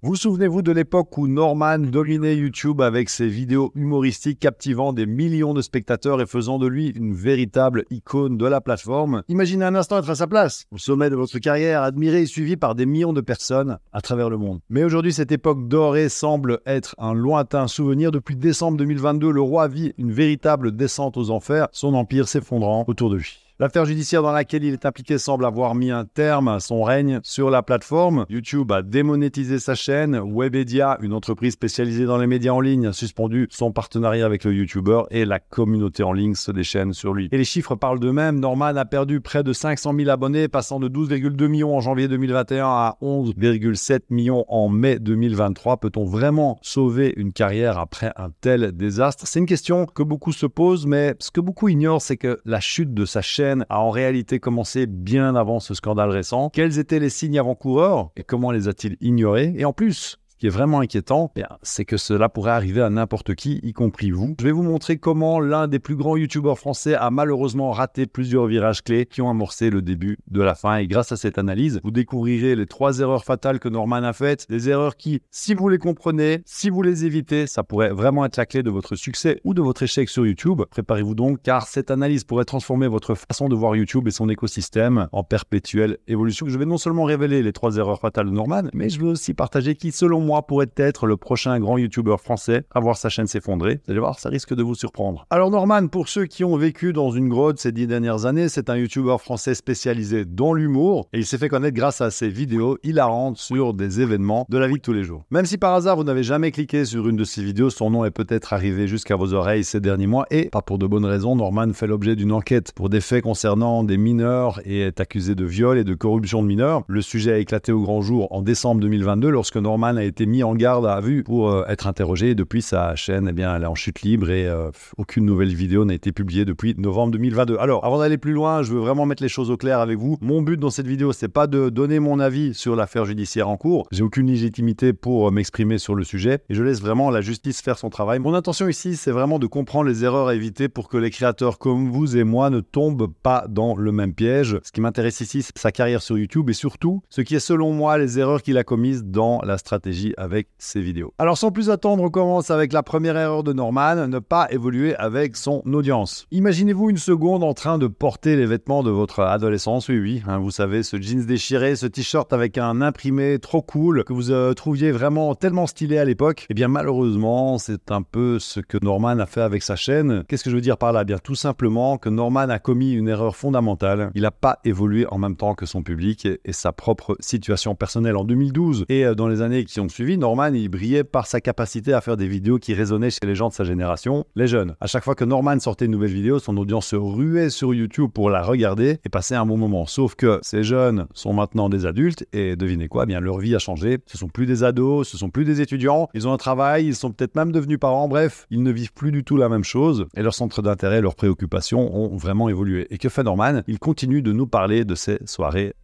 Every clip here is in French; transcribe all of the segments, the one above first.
Vous souvenez-vous de l'époque où Norman dominait YouTube avec ses vidéos humoristiques captivant des millions de spectateurs et faisant de lui une véritable icône de la plateforme? Imaginez un instant être à sa place, au sommet de votre carrière, admiré et suivi par des millions de personnes à travers le monde. Mais aujourd'hui, cette époque dorée semble être un lointain souvenir. Depuis décembre 2022, le roi vit une véritable descente aux enfers, son empire s'effondrant autour de lui. L'affaire judiciaire dans laquelle il est impliqué semble avoir mis un terme à son règne sur la plateforme. YouTube a démonétisé sa chaîne. Webedia, une entreprise spécialisée dans les médias en ligne, a suspendu son partenariat avec le YouTuber et la communauté en ligne se déchaîne sur lui. Et les chiffres parlent d'eux-mêmes. Norman a perdu près de 500 000 abonnés, passant de 12,2 millions en janvier 2021 à 11,7 millions en mai 2023. Peut-on vraiment sauver une carrière après un tel désastre? C'est une question que beaucoup se posent, mais ce que beaucoup ignorent, c'est que la chute de sa chaîne a en réalité commencé bien avant ce scandale récent. Quels étaient les signes avant-coureurs et comment les a-t-il ignorés? Et en plus, qui est vraiment inquiétant, eh c'est que cela pourrait arriver à n'importe qui, y compris vous. Je vais vous montrer comment l'un des plus grands youtubeurs français a malheureusement raté plusieurs virages clés qui ont amorcé le début de la fin. Et grâce à cette analyse, vous découvrirez les trois erreurs fatales que Norman a faites, des erreurs qui, si vous les comprenez, si vous les évitez, ça pourrait vraiment être la clé de votre succès ou de votre échec sur YouTube. Préparez-vous donc, car cette analyse pourrait transformer votre façon de voir YouTube et son écosystème en perpétuelle évolution. Je vais non seulement révéler les trois erreurs fatales de Norman, mais je vais aussi partager qui, selon moi, pourrait être le prochain grand youtubeur français à voir sa chaîne s'effondrer. Vous allez voir, ça risque de vous surprendre. Alors Norman, pour ceux qui ont vécu dans une grotte ces dix dernières années, c'est un youtubeur français spécialisé dans l'humour et il s'est fait connaître grâce à ses vidéos hilarantes sur des événements de la vie de tous les jours. Même si par hasard vous n'avez jamais cliqué sur une de ses vidéos, son nom est peut-être arrivé jusqu'à vos oreilles ces derniers mois et, pas pour de bonnes raisons, Norman fait l'objet d'une enquête pour des faits concernant des mineurs et est accusé de viol et de corruption de mineurs. Le sujet a éclaté au grand jour en décembre 2022 lorsque Norman a été mis en garde à vue pour euh, être interrogé. Depuis, sa chaîne, eh bien, elle est en chute libre et euh, aucune nouvelle vidéo n'a été publiée depuis novembre 2022. Alors, avant d'aller plus loin, je veux vraiment mettre les choses au clair avec vous. Mon but dans cette vidéo, c'est pas de donner mon avis sur l'affaire judiciaire en cours. J'ai aucune légitimité pour euh, m'exprimer sur le sujet et je laisse vraiment la justice faire son travail. Mon intention ici, c'est vraiment de comprendre les erreurs à éviter pour que les créateurs comme vous et moi ne tombent pas dans le même piège. Ce qui m'intéresse ici, c'est sa carrière sur YouTube et surtout ce qui est selon moi les erreurs qu'il a commises dans la stratégie avec ses vidéos. Alors sans plus attendre, on commence avec la première erreur de Norman, ne pas évoluer avec son audience. Imaginez-vous une seconde en train de porter les vêtements de votre adolescence, oui oui, hein, vous savez, ce jeans déchiré, ce t-shirt avec un imprimé trop cool que vous euh, trouviez vraiment tellement stylé à l'époque. Eh bien malheureusement, c'est un peu ce que Norman a fait avec sa chaîne. Qu'est-ce que je veux dire par là? Eh Bien tout simplement que Norman a commis une erreur fondamentale. Il n'a pas évolué en même temps que son public et, et sa propre situation personnelle en 2012 et euh, dans les années qui ont Norman, il brillait par sa capacité à faire des vidéos qui résonnaient chez les gens de sa génération, les jeunes. À chaque fois que Norman sortait une nouvelle vidéo, son audience se ruait sur YouTube pour la regarder et passer un bon moment. Sauf que ces jeunes sont maintenant des adultes et devinez quoi, eh bien leur vie a changé. Ce sont plus des ados, ce sont plus des étudiants, ils ont un travail, ils sont peut-être même devenus parents, bref, ils ne vivent plus du tout la même chose et leurs centres d'intérêt, leurs préoccupations ont vraiment évolué. Et que fait Norman? Il continue de nous parler de ces soirées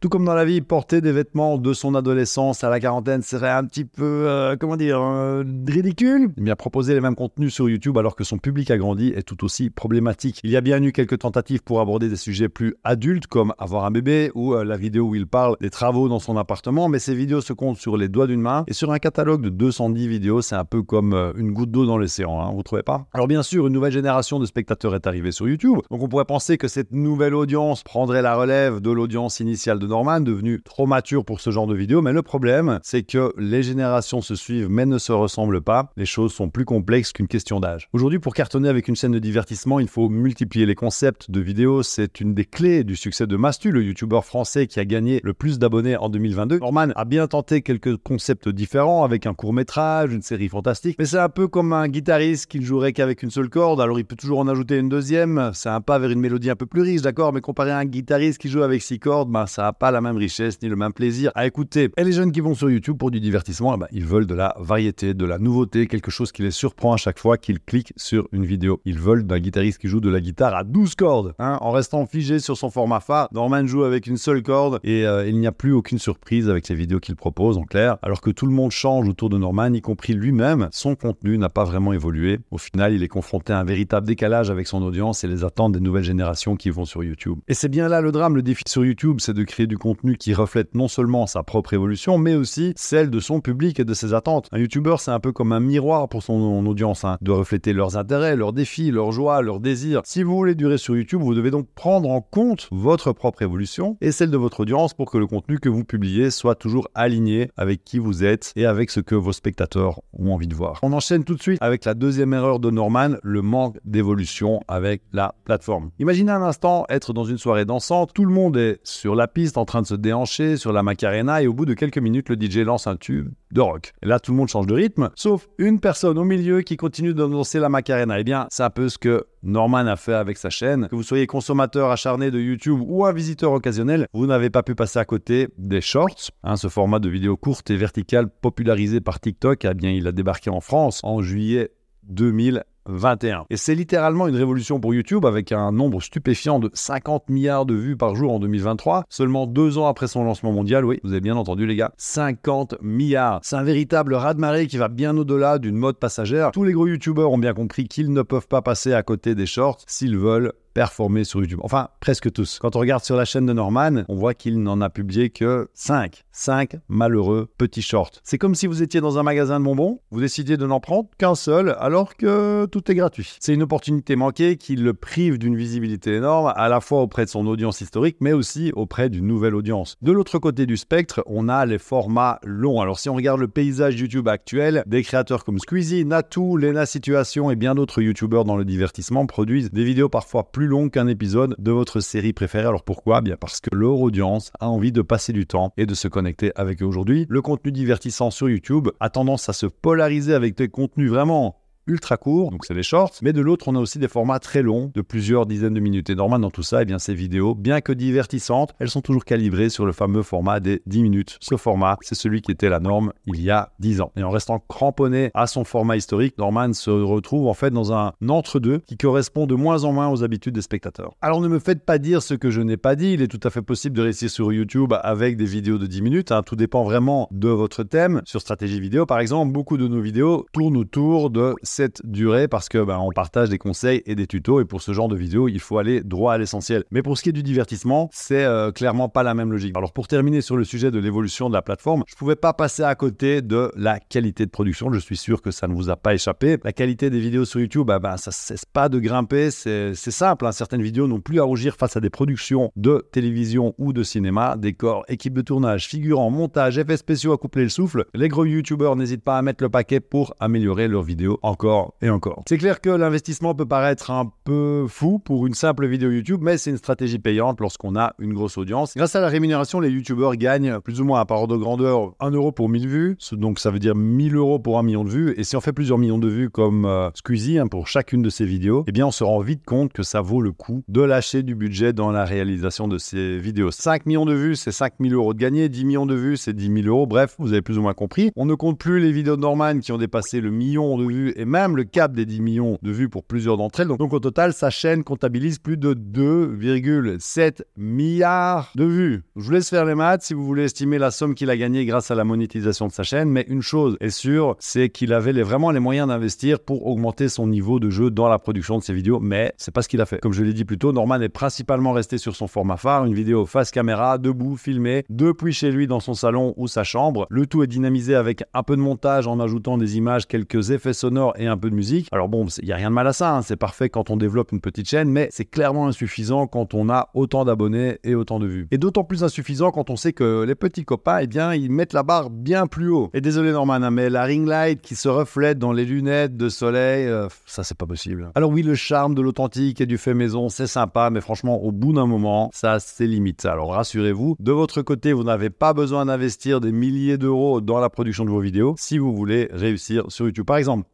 Tout comme dans la vie, porter des vêtements de son adolescence à la quarantaine serait un petit peu, euh, comment dire, euh, ridicule. Bien proposer les mêmes contenus sur YouTube alors que son public a grandi est tout aussi problématique. Il y a bien eu quelques tentatives pour aborder des sujets plus adultes comme avoir un bébé ou euh, la vidéo où il parle des travaux dans son appartement, mais ces vidéos se comptent sur les doigts d'une main et sur un catalogue de 210 vidéos, c'est un peu comme une goutte d'eau dans l'océan, hein, vous trouvez pas? Alors bien sûr, une nouvelle génération de spectateurs est arrivée sur YouTube, donc on pourrait penser que cette nouvelle audience prendrait la relève de l'audience initiale de Norman, devenu trop mature pour ce genre de vidéo. Mais le problème, c'est que les générations se suivent mais ne se ressemblent pas. Les choses sont plus complexes qu'une question d'âge. Aujourd'hui, pour cartonner avec une chaîne de divertissement, il faut multiplier les concepts de vidéos. C'est une des clés du succès de Mastu, le youtubeur français qui a gagné le plus d'abonnés en 2022. Norman a bien tenté quelques concepts différents avec un court métrage, une série fantastique, mais c'est un peu comme un guitariste qui ne jouerait qu'avec une seule corde. Alors il peut toujours en ajouter une deuxième. C'est un pas vers une mélodie un peu plus riche, d'accord, mais comparé à un guitariste qui joue avec six cordes, ben, ça n'a pas la même richesse ni le même plaisir à écouter. Et les jeunes qui vont sur YouTube pour du divertissement, eh ben, ils veulent de la variété, de la nouveauté, quelque chose qui les surprend à chaque fois qu'ils cliquent sur une vidéo. Ils veulent d'un guitariste qui joue de la guitare à 12 cordes, hein, en restant figé sur son format phare. Norman joue avec une seule corde et euh, il n'y a plus aucune surprise avec les vidéos qu'il propose en clair, alors que tout le monde change autour de Norman, y compris lui-même. Son contenu n'a pas vraiment évolué. Au final, il est confronté à un véritable décalage avec son audience et les attentes des nouvelles générations qui vont sur YouTube. Et c'est bien là le drame, le défi sur YouTube, c'est de créer du contenu qui reflète non seulement sa propre évolution, mais aussi celle de son public et de ses attentes. Un YouTuber, c'est un peu comme un miroir pour son audience, hein, de refléter leurs intérêts, leurs défis, leurs joies, leurs désirs. Si vous voulez durer sur YouTube, vous devez donc prendre en compte votre propre évolution et celle de votre audience pour que le contenu que vous publiez soit toujours aligné avec qui vous êtes et avec ce que vos spectateurs ont envie de voir. On enchaîne tout de suite avec la deuxième erreur de Norman, le manque d'évolution avec la plateforme. Imaginez un instant être dans une soirée dansante, tout le monde est sur la piste en train de se déhancher sur la Macarena et au bout de quelques minutes, le DJ lance un tube de rock. Et là, tout le monde change de rythme, sauf une personne au milieu qui continue de la Macarena. Eh bien, c'est un peu ce que Norman a fait avec sa chaîne. Que vous soyez consommateur acharné de YouTube ou un visiteur occasionnel, vous n'avez pas pu passer à côté des shorts, hein, ce format de vidéo courte et verticale popularisé par TikTok. Eh bien, il a débarqué en France en juillet 2000 21. Et c'est littéralement une révolution pour YouTube avec un nombre stupéfiant de 50 milliards de vues par jour en 2023, seulement deux ans après son lancement mondial. Oui, vous avez bien entendu les gars, 50 milliards. C'est un véritable raz-de-marée qui va bien au-delà d'une mode passagère. Tous les gros YouTubeurs ont bien compris qu'ils ne peuvent pas passer à côté des shorts s'ils veulent performer sur YouTube. Enfin, presque tous. Quand on regarde sur la chaîne de Norman, on voit qu'il n'en a publié que 5. 5 malheureux petits shorts. C'est comme si vous étiez dans un magasin de bonbons, vous décidiez de n'en prendre qu'un seul alors que tout est gratuit. C'est une opportunité manquée qui le prive d'une visibilité énorme, à la fois auprès de son audience historique, mais aussi auprès d'une nouvelle audience. De l'autre côté du spectre, on a les formats longs. Alors si on regarde le paysage YouTube actuel, des créateurs comme Squeezie, Natou, Lena Situation et bien d'autres YouTubeurs dans le divertissement produisent des vidéos parfois plus long qu'un épisode de votre série préférée. Alors pourquoi? Bien parce que leur audience a envie de passer du temps et de se connecter avec eux aujourd'hui. Le contenu divertissant sur YouTube a tendance à se polariser avec des contenus vraiment ultra courts, donc c'est des shorts, mais de l'autre, on a aussi des formats très longs, de plusieurs dizaines de minutes. Et normalement, dans tout ça, eh bien, ces vidéos, bien que divertissantes, elles sont toujours calibrées sur le fameux format des 10 minutes. Ce format, c'est celui qui était la norme il y a 10 ans. Et en restant cramponné à son format historique, Norman se retrouve en fait dans un entre-deux qui correspond de moins en moins aux habitudes des spectateurs. Alors ne me faites pas dire ce que je n'ai pas dit, il est tout à fait possible de réussir sur YouTube avec des vidéos de 10 minutes, hein. tout dépend vraiment de votre thème. Sur stratégie vidéo, par exemple, beaucoup de nos vidéos tournent autour de cette durée parce que ben, on partage des conseils et des tutos et pour ce genre de vidéo, il faut aller droit à l'essentiel. Mais pour ce qui est du divertissement, c'est euh, clairement pas la même logique. Alors pour terminer sur le sujet de l'évolution de la plateforme, je pouvais pas passer à côté de la qualité de production. Je suis sûr que ça ne vous a pas échappé. La qualité des vidéos sur YouTube, ben, ben ça cesse pas de grimper. C'est simple. Hein. Certaines vidéos n'ont plus à rougir face à des productions de télévision ou de cinéma, décors, équipe de tournage, figurants, montage, effets spéciaux à coupler le souffle. Les gros YouTubeurs n'hésitent pas à mettre le paquet pour améliorer leurs vidéos encore et encore. C'est clair que l'investissement peut paraître un peu fou pour une simple vidéo YouTube, mais c'est une stratégie payante lorsqu'on a une grosse audience. Grâce à la rémunération, les YouTubeurs gagnent plus ou moins à part de grandeur 1 euro pour 1000 vues, donc ça veut dire 1000 euros pour 1 million de vues. Et si on fait plusieurs millions de vues comme euh, Squeezie hein, pour chacune de ces vidéos, eh bien on se rend vite compte que ça vaut le coup de lâcher du budget dans la réalisation de ces vidéos. 5 millions de vues, c'est 5000 euros de gagné, 10 millions de vues, c'est 10 000 euros. Bref, vous avez plus ou moins compris. On ne compte plus les vidéos de Norman qui ont dépassé le million de vues et même le cap des 10 millions de vues pour plusieurs d'entre elles. Donc, au total, sa chaîne comptabilise plus de 2,7 milliards de vues. Je vous laisse faire les maths si vous voulez estimer la somme qu'il a gagnée grâce à la monétisation de sa chaîne. Mais une chose est sûre, c'est qu'il avait vraiment les moyens d'investir pour augmenter son niveau de jeu dans la production de ses vidéos. Mais c'est pas ce qu'il a fait. Comme je l'ai dit plus tôt, Norman est principalement resté sur son format phare, une vidéo face caméra, debout, filmée, depuis chez lui dans son salon ou sa chambre. Le tout est dynamisé avec un peu de montage en ajoutant des images, quelques effets sonores et un peu de musique. Alors bon, il n'y a rien de mal à ça, hein. c'est parfait quand on développe une petite chaîne, mais c'est clairement insuffisant quand on a autant d'abonnés et autant de vues. Et d'autant plus insuffisant quand on sait que les petits copains, eh bien, ils mettent la barre bien plus haut. Et désolé Norman, hein, mais la ring light qui se reflète dans les lunettes de soleil, euh, ça c'est pas possible. Alors oui, le charme de l'authentique et du fait maison, c'est sympa, mais franchement, au bout d'un moment, ça a ses limites. Alors rassurez-vous, de votre côté, vous n'avez pas besoin d'investir des milliers d'euros dans la production de vos vidéos si vous voulez réussir sur YouTube. Par exemple,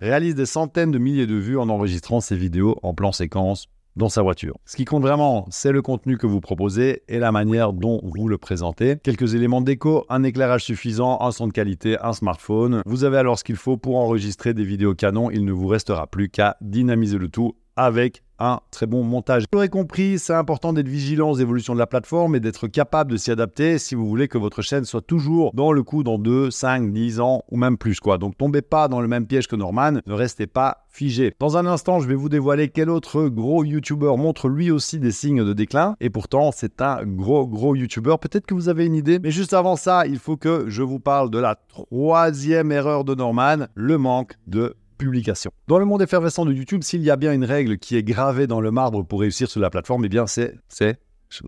Réalise des centaines de milliers de vues en enregistrant ses vidéos en plan séquence dans sa voiture. Ce qui compte vraiment, c'est le contenu que vous proposez et la manière dont vous le présentez. Quelques éléments de déco, un éclairage suffisant, un son de qualité, un smartphone. Vous avez alors ce qu'il faut pour enregistrer des vidéos canon. Il ne vous restera plus qu'à dynamiser le tout avec un très bon montage. Vous l'aurez compris, c'est important d'être vigilant aux évolutions de la plateforme et d'être capable de s'y adapter si vous voulez que votre chaîne soit toujours dans le coup dans 2, 5, 10 ans ou même plus quoi. Donc tombez pas dans le même piège que Norman, ne restez pas figé. Dans un instant, je vais vous dévoiler quel autre gros YouTuber montre lui aussi des signes de déclin et pourtant c'est un gros gros YouTuber. Peut-être que vous avez une idée, mais juste avant ça, il faut que je vous parle de la troisième erreur de Norman, le manque de Dans le monde effervescent de YouTube, s'il y a bien une règle qui est gravée dans le marbre pour réussir sur la plateforme, eh bien c'est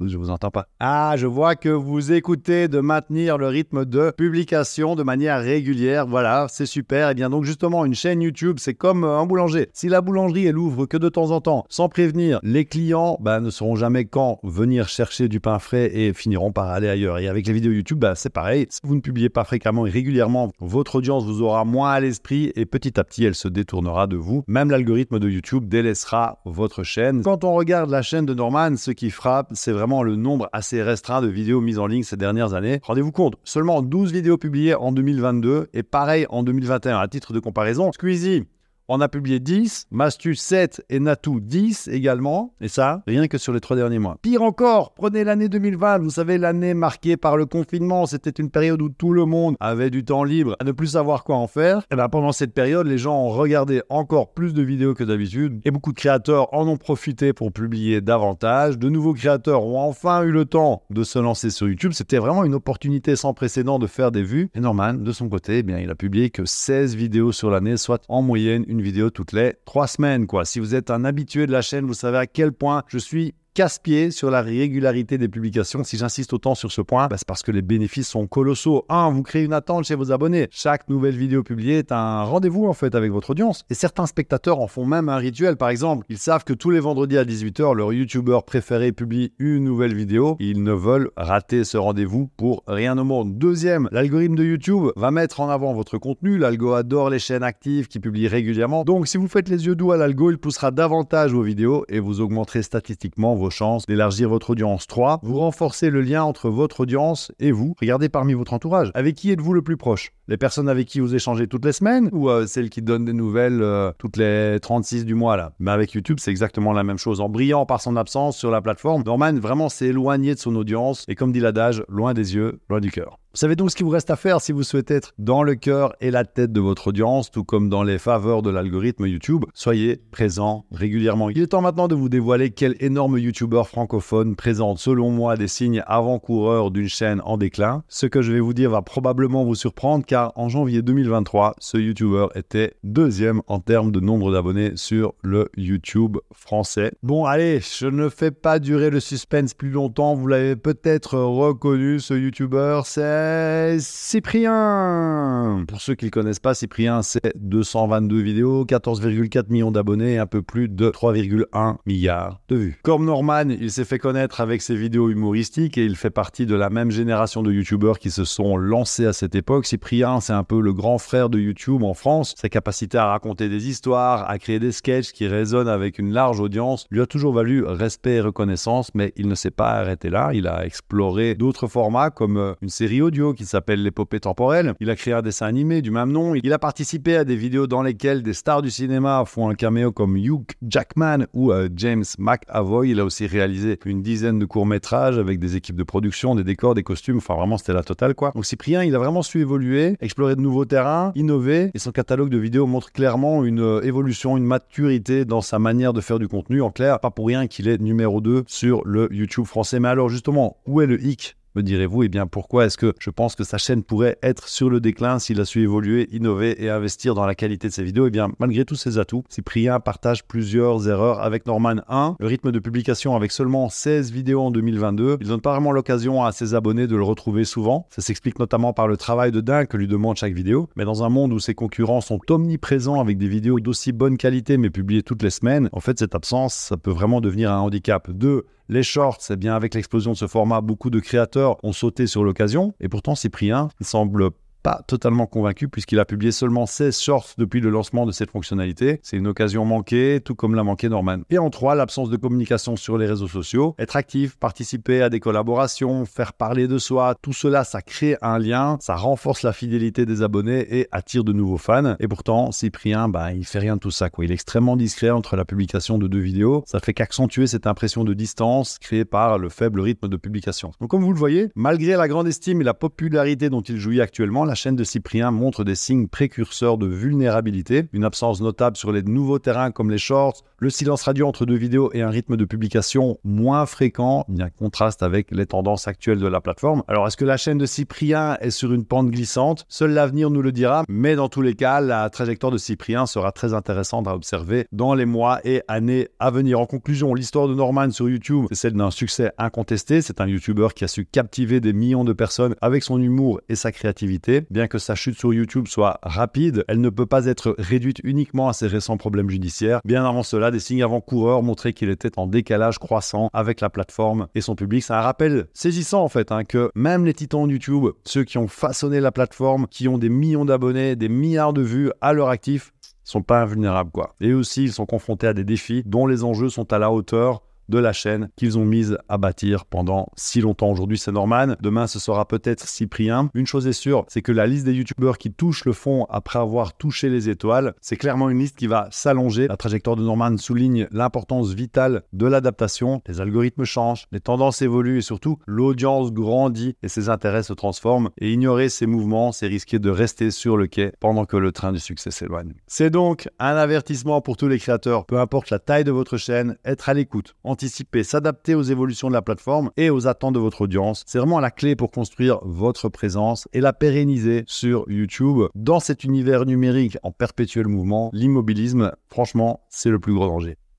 je, vous entends pas. Ah, je vois que vous écoutez de maintenir le rythme de publication de manière régulière. Voilà, c'est super. Et eh bien donc justement, une chaîne YouTube, c'est comme euh, un boulanger. Si la boulangerie elle ouvre que de temps en temps, sans prévenir, les clients bah, ne sauront jamais quand venir chercher du pain frais et finiront par aller ailleurs. Et avec les vidéos YouTube, bah, c'est pareil. Si vous ne publiez pas fréquemment et régulièrement, votre audience vous aura moins à l'esprit et petit à petit, elle se détournera de vous. Même l'algorithme de YouTube délaissera votre chaîne. Quand on regarde la chaîne de Norman, ce qui frappe, c'est vraiment le nombre assez restreint de vidéos mises en ligne ces dernières années. Rendez-vous compte, seulement 12 vidéos publiées en 2022 et pareil en 2021 à titre de comparaison. Squeezie, on a publié 10, Mastu 7 et Natu 10 également. Et ça, rien que sur les trois derniers mois. Pire encore, prenez l'année 2020. Vous savez, l'année marquée par le confinement. C'était une période où tout le monde avait du temps libre à ne plus savoir quoi en faire. Et bien, pendant cette période, les gens ont regardé encore plus de vidéos que d'habitude. Et beaucoup de créateurs en ont profité pour publier davantage. De nouveaux créateurs ont enfin eu le temps de se lancer sur YouTube. C'était vraiment une opportunité sans précédent de faire des vues. Et Norman, de son côté, eh bien, il a publié que 16 vidéos sur l'année, soit en moyenne une vidéo toutes les trois semaines. Quoi. Si vous êtes un habitué de la chaîne, vous savez à quel point je suis casse-pied sur la régularité des publications. Si j'insiste autant sur ce point, bah, c'est parce que les bénéfices sont colossaux. 1. Vous créez une attente chez vos abonnés. Chaque nouvelle vidéo publiée est un rendez-vous en fait avec votre audience. Et certains spectateurs en font même un rituel. Par exemple, ils savent que tous les vendredis à 18h, leur youtubeur préféré publie une nouvelle vidéo. Ils ne veulent rater ce rendez-vous pour rien au monde. Deuxième, l'algorithme de YouTube va mettre en avant votre contenu. L'algo adore les chaînes actives qui publient régulièrement. Donc si vous faites les yeux doux à l'algo, il poussera davantage vos vidéos et vous augmenterez statistiquement vos chances d'élargir votre audience. 3. Vous renforcez le lien entre votre audience et vous. Regardez parmi votre entourage. Avec qui êtes-vous le plus proche? Les personnes avec qui vous échangez toutes les semaines ou euh, celles qui donnent des nouvelles euh, toutes les 36 du mois là? Mais avec YouTube, c'est exactement la même chose. En brillant par son absence sur la plateforme, Norman vraiment s'est éloigné de son audience et comme dit l'adage, loin des yeux, loin du cœur. Vous savez donc ce qu'il vous reste à faire si vous souhaitez être dans le cœur et la tête de votre audience, tout comme dans les faveurs de l'algorithme YouTube. Soyez présent régulièrement. Il est temps maintenant de vous dévoiler quel énorme YouTuber francophone présente selon moi des signes avant-coureurs d'une chaîne en déclin. Ce que je vais vous dire va probablement vous surprendre car en janvier 2023, ce YouTuber était deuxième en termes de nombre d'abonnés sur le YouTube français. Bon allez, je ne fais pas durer le suspense plus longtemps, vous l'avez peut-être reconnu, ce YouTuber, c'est Cyprien. Pour ceux qui ne connaissent pas, Cyprien, c'est 222 vidéos, 14,4 millions d'abonnés et un peu plus de 3,1 milliards de vues. Comme Norman, il s'est fait connaître avec ses vidéos humoristiques et il fait partie de la même génération de youtubeurs qui se sont lancés à cette époque. Cyprien, c'est un peu le grand frère de YouTube en France. Sa capacité à raconter des histoires, à créer des sketchs qui résonnent avec une large audience lui a toujours valu respect et reconnaissance, mais il ne s'est pas arrêté là. Il a exploré d'autres formats comme euh, une série audio qui s'appelle L'épopée temporelle. Il a créé un dessin animé du même nom. Il a participé à des vidéos dans lesquelles des stars du cinéma font un caméo comme Hugh Jackman ou euh, James McAvoy. Il a aussi réalisé une dizaine de courts-métrages avec des équipes de production, des décors, des costumes. Enfin, vraiment, c'était la totale, quoi. Donc, Cyprien, il a vraiment su évoluer, explorer de nouveaux terrains, innover. Et son catalogue de vidéos montre clairement une euh, évolution, une maturité dans sa manière de faire du contenu. En clair, pas pour rien qu'il est numéro 2 sur le YouTube français. Mais alors, justement, où est le hic? Me direz-vous, et eh bien pourquoi est-ce que je pense que sa chaîne pourrait être sur le déclin s'il a su évoluer, innover et investir dans la qualité de ses vidéos? Eh bien malgré tous ses atouts, Cyprien partage plusieurs erreurs avec Norman 1. Le rythme de publication avec seulement 16 vidéos en 2022, il donne pas vraiment l'occasion à ses abonnés de le retrouver souvent. Ça s'explique notamment par le travail de dingue que lui demande chaque vidéo. Mais dans un monde où ses concurrents sont omniprésents avec des vidéos d'aussi bonne qualité mais publiées toutes les semaines, en fait cette absence, ça peut vraiment devenir un handicap. 2. Les shorts, c'est bien avec l'explosion de ce format, beaucoup de créateurs ont sauté sur l'occasion. Et pourtant, Cyprien, il semble pas totalement convaincu puisqu'il a publié seulement 16 shorts depuis le lancement de cette fonctionnalité. C'est une occasion manquée, tout comme l'a manqué Norman. Et en 3, l'absence de communication sur les réseaux sociaux. Être actif, participer à des collaborations, faire parler de soi, tout cela, ça crée un lien, ça renforce la fidélité des abonnés et attire de nouveaux fans. Et pourtant, Cyprien, bah, il fait rien de tout ça. Quoi. Il est extrêmement discret entre la publication de deux vidéos. Ça fait qu'accentuer cette impression de distance créée par le faible rythme de publication. Donc comme vous le voyez, malgré la grande estime et la popularité dont il jouit actuellement, la chaîne de Cyprien montre des signes précurseurs de vulnérabilité, une absence notable sur les nouveaux terrains comme les shorts, le silence radio entre deux vidéos et un rythme de publication moins fréquent, bien contraste avec les tendances actuelles de la plateforme. Alors est-ce que la chaîne de Cyprien est sur une pente glissante? Seul l'avenir nous le dira, mais dans tous les cas, la trajectoire de Cyprien sera très intéressante à observer dans les mois et années à venir. En conclusion, l'histoire de Norman sur YouTube, c'est celle d'un succès incontesté. C'est un YouTuber qui a su captiver des millions de personnes avec son humour et sa créativité. Bien que sa chute sur YouTube soit rapide, elle ne peut pas être réduite uniquement à ses récents problèmes judiciaires. Bien avant cela, des signes avant-coureurs montraient qu'il était en décalage croissant avec la plateforme et son public. C'est un rappel saisissant en fait hein, que même les titans YouTube, ceux qui ont façonné la plateforme, qui ont des millions d'abonnés, des milliards de vues à leur actif, sont pas invulnérables quoi. Et aussi, ils sont confrontés à des défis dont les enjeux sont à la hauteur de la chaîne qu'ils ont mise à bâtir pendant si longtemps. Aujourd'hui, c'est Norman. Demain, ce sera peut-être Cyprien. Une chose est sûre, c'est que la liste des youtubeurs qui touchent le fond après avoir touché les étoiles, c'est clairement une liste qui va s'allonger. La trajectoire de Norman souligne l'importance vitale de l'adaptation. Les algorithmes changent, les tendances évoluent et surtout, l'audience grandit et ses intérêts se transforment. Et ignorer ces mouvements, c'est risquer de rester sur le quai pendant que le train du succès s'éloigne. C'est donc un avertissement pour tous les créateurs, peu importe la taille de votre chaîne, être à l'écoute anticiper, s'adapter aux évolutions de la plateforme et aux attentes de votre audience. C'est vraiment la clé pour construire votre présence et la pérenniser sur YouTube. Dans cet univers numérique en perpétuel mouvement, l'immobilisme, franchement, c'est le plus gros danger.